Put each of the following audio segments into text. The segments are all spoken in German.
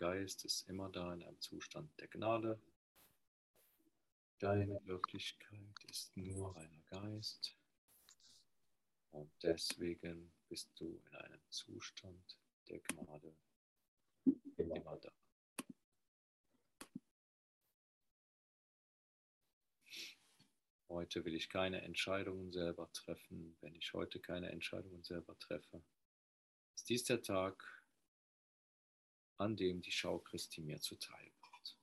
Geist ist immer da in einem Zustand der Gnade. Deine Wirklichkeit ist nur reiner Geist. Und deswegen bist du in einem Zustand der Gnade immer da. Heute will ich keine Entscheidungen selber treffen. Wenn ich heute keine Entscheidungen selber treffe, ist dies der Tag, an dem die Schau Christi mir zuteil wird.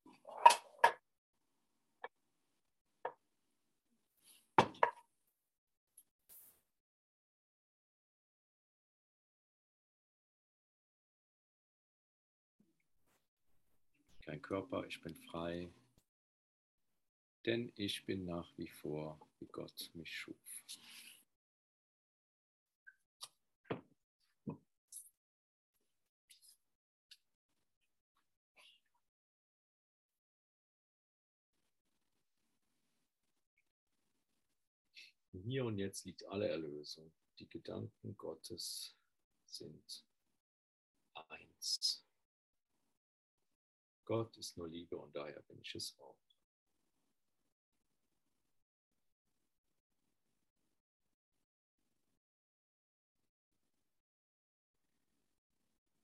Kein Körper, ich bin frei, denn ich bin nach wie vor, wie Gott mich schuf. Hier und jetzt liegt alle Erlösung. Die Gedanken Gottes sind eins. Gott ist nur Liebe und daher bin ich es auch.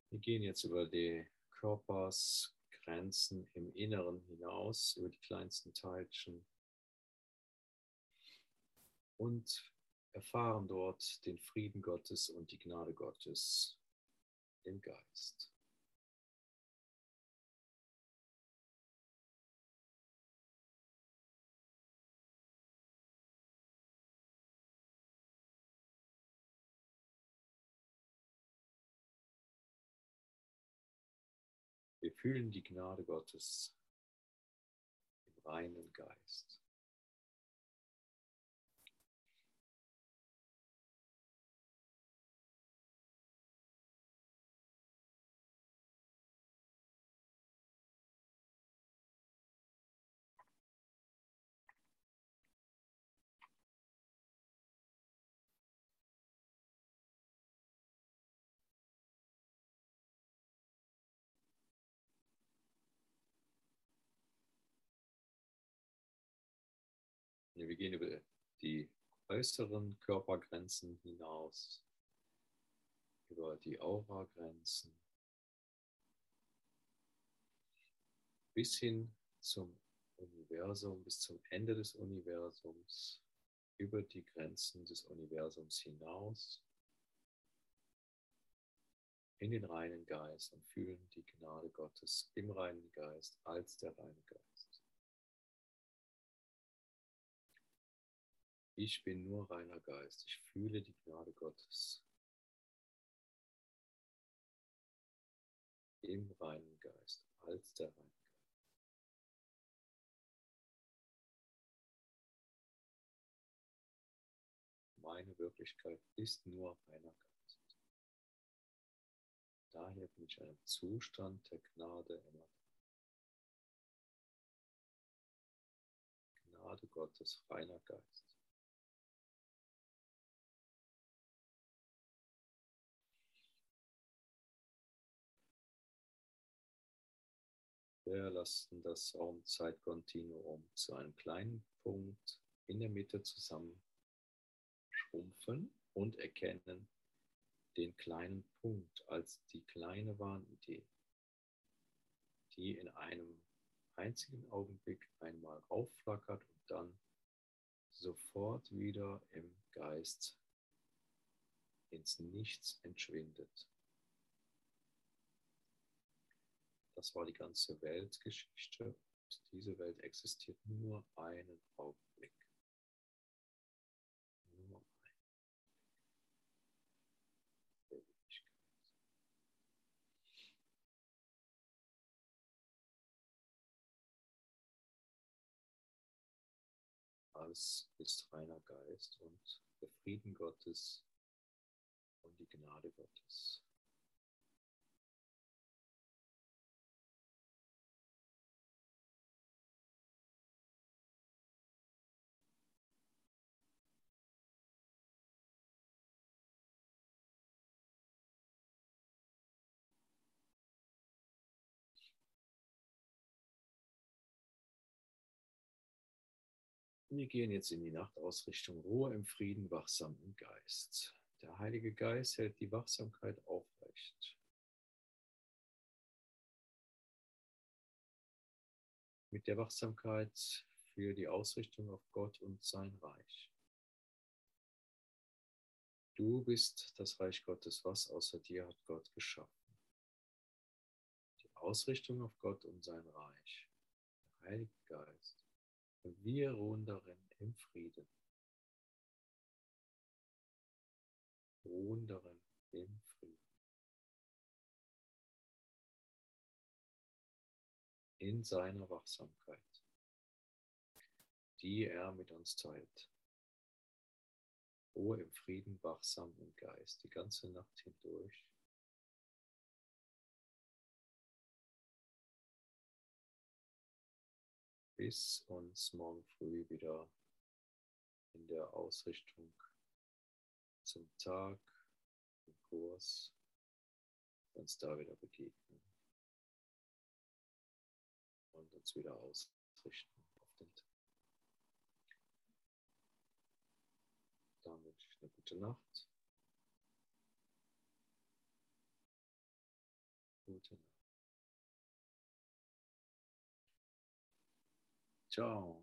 Wir gehen jetzt über die Körpersgrenzen im Inneren hinaus, über die kleinsten Teilchen und erfahren dort den Frieden Gottes und die Gnade Gottes im Geist. Wir fühlen die Gnade Gottes im reinen Geist. Wir gehen über die äußeren Körpergrenzen hinaus, über die Aura-Grenzen, bis hin zum Universum, bis zum Ende des Universums, über die Grenzen des Universums hinaus, in den reinen Geist und fühlen die Gnade Gottes im reinen Geist als der reine Geist. Ich bin nur reiner Geist. Ich fühle die Gnade Gottes im reinen Geist, als der reine Geist. Meine Wirklichkeit ist nur reiner Geist. Daher bin ich in einem Zustand der Gnade immer. Gnade Gottes, reiner Geist. Lassen das Raum-Zeit-Kontinuum zu einem kleinen Punkt in der Mitte zusammen schrumpfen und erkennen den kleinen Punkt als die kleine Wahnidee, die in einem einzigen Augenblick einmal aufflackert und dann sofort wieder im Geist ins Nichts entschwindet. Das war die ganze Weltgeschichte. Und diese Welt existiert nur einen Augenblick. Nur einen. Ewigkeit. Alles ist reiner Geist und der Frieden Gottes und die Gnade Gottes. Wir gehen jetzt in die Nachtausrichtung, Ruhe im Frieden, wachsam im Geist. Der Heilige Geist hält die Wachsamkeit aufrecht. Mit der Wachsamkeit für die Ausrichtung auf Gott und sein Reich. Du bist das Reich Gottes, was außer dir hat Gott geschaffen. Die Ausrichtung auf Gott und sein Reich. Der Heilige Geist. Wir ruhen darin im Frieden. Ruhen darin im Frieden. In seiner Wachsamkeit, die er mit uns teilt. Ruhe im Frieden, wachsam im Geist, die ganze Nacht hindurch. Bis uns morgen früh wieder in der Ausrichtung zum Tag, im Kurs, uns da wieder begegnen und uns wieder ausrichten auf den Tag. Ich eine gute Nacht. Gute Nacht. 叫